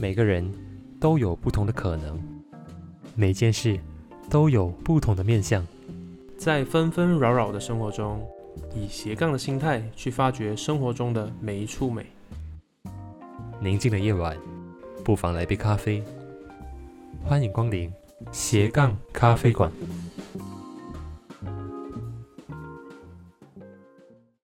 每个人都有不同的可能每件事都有不同的面相。在纷纷扰扰的生活中以斜杠的心态去发掘生活中的每一处美。宁静的夜晚不妨来杯咖啡。欢迎光临斜杠咖啡馆。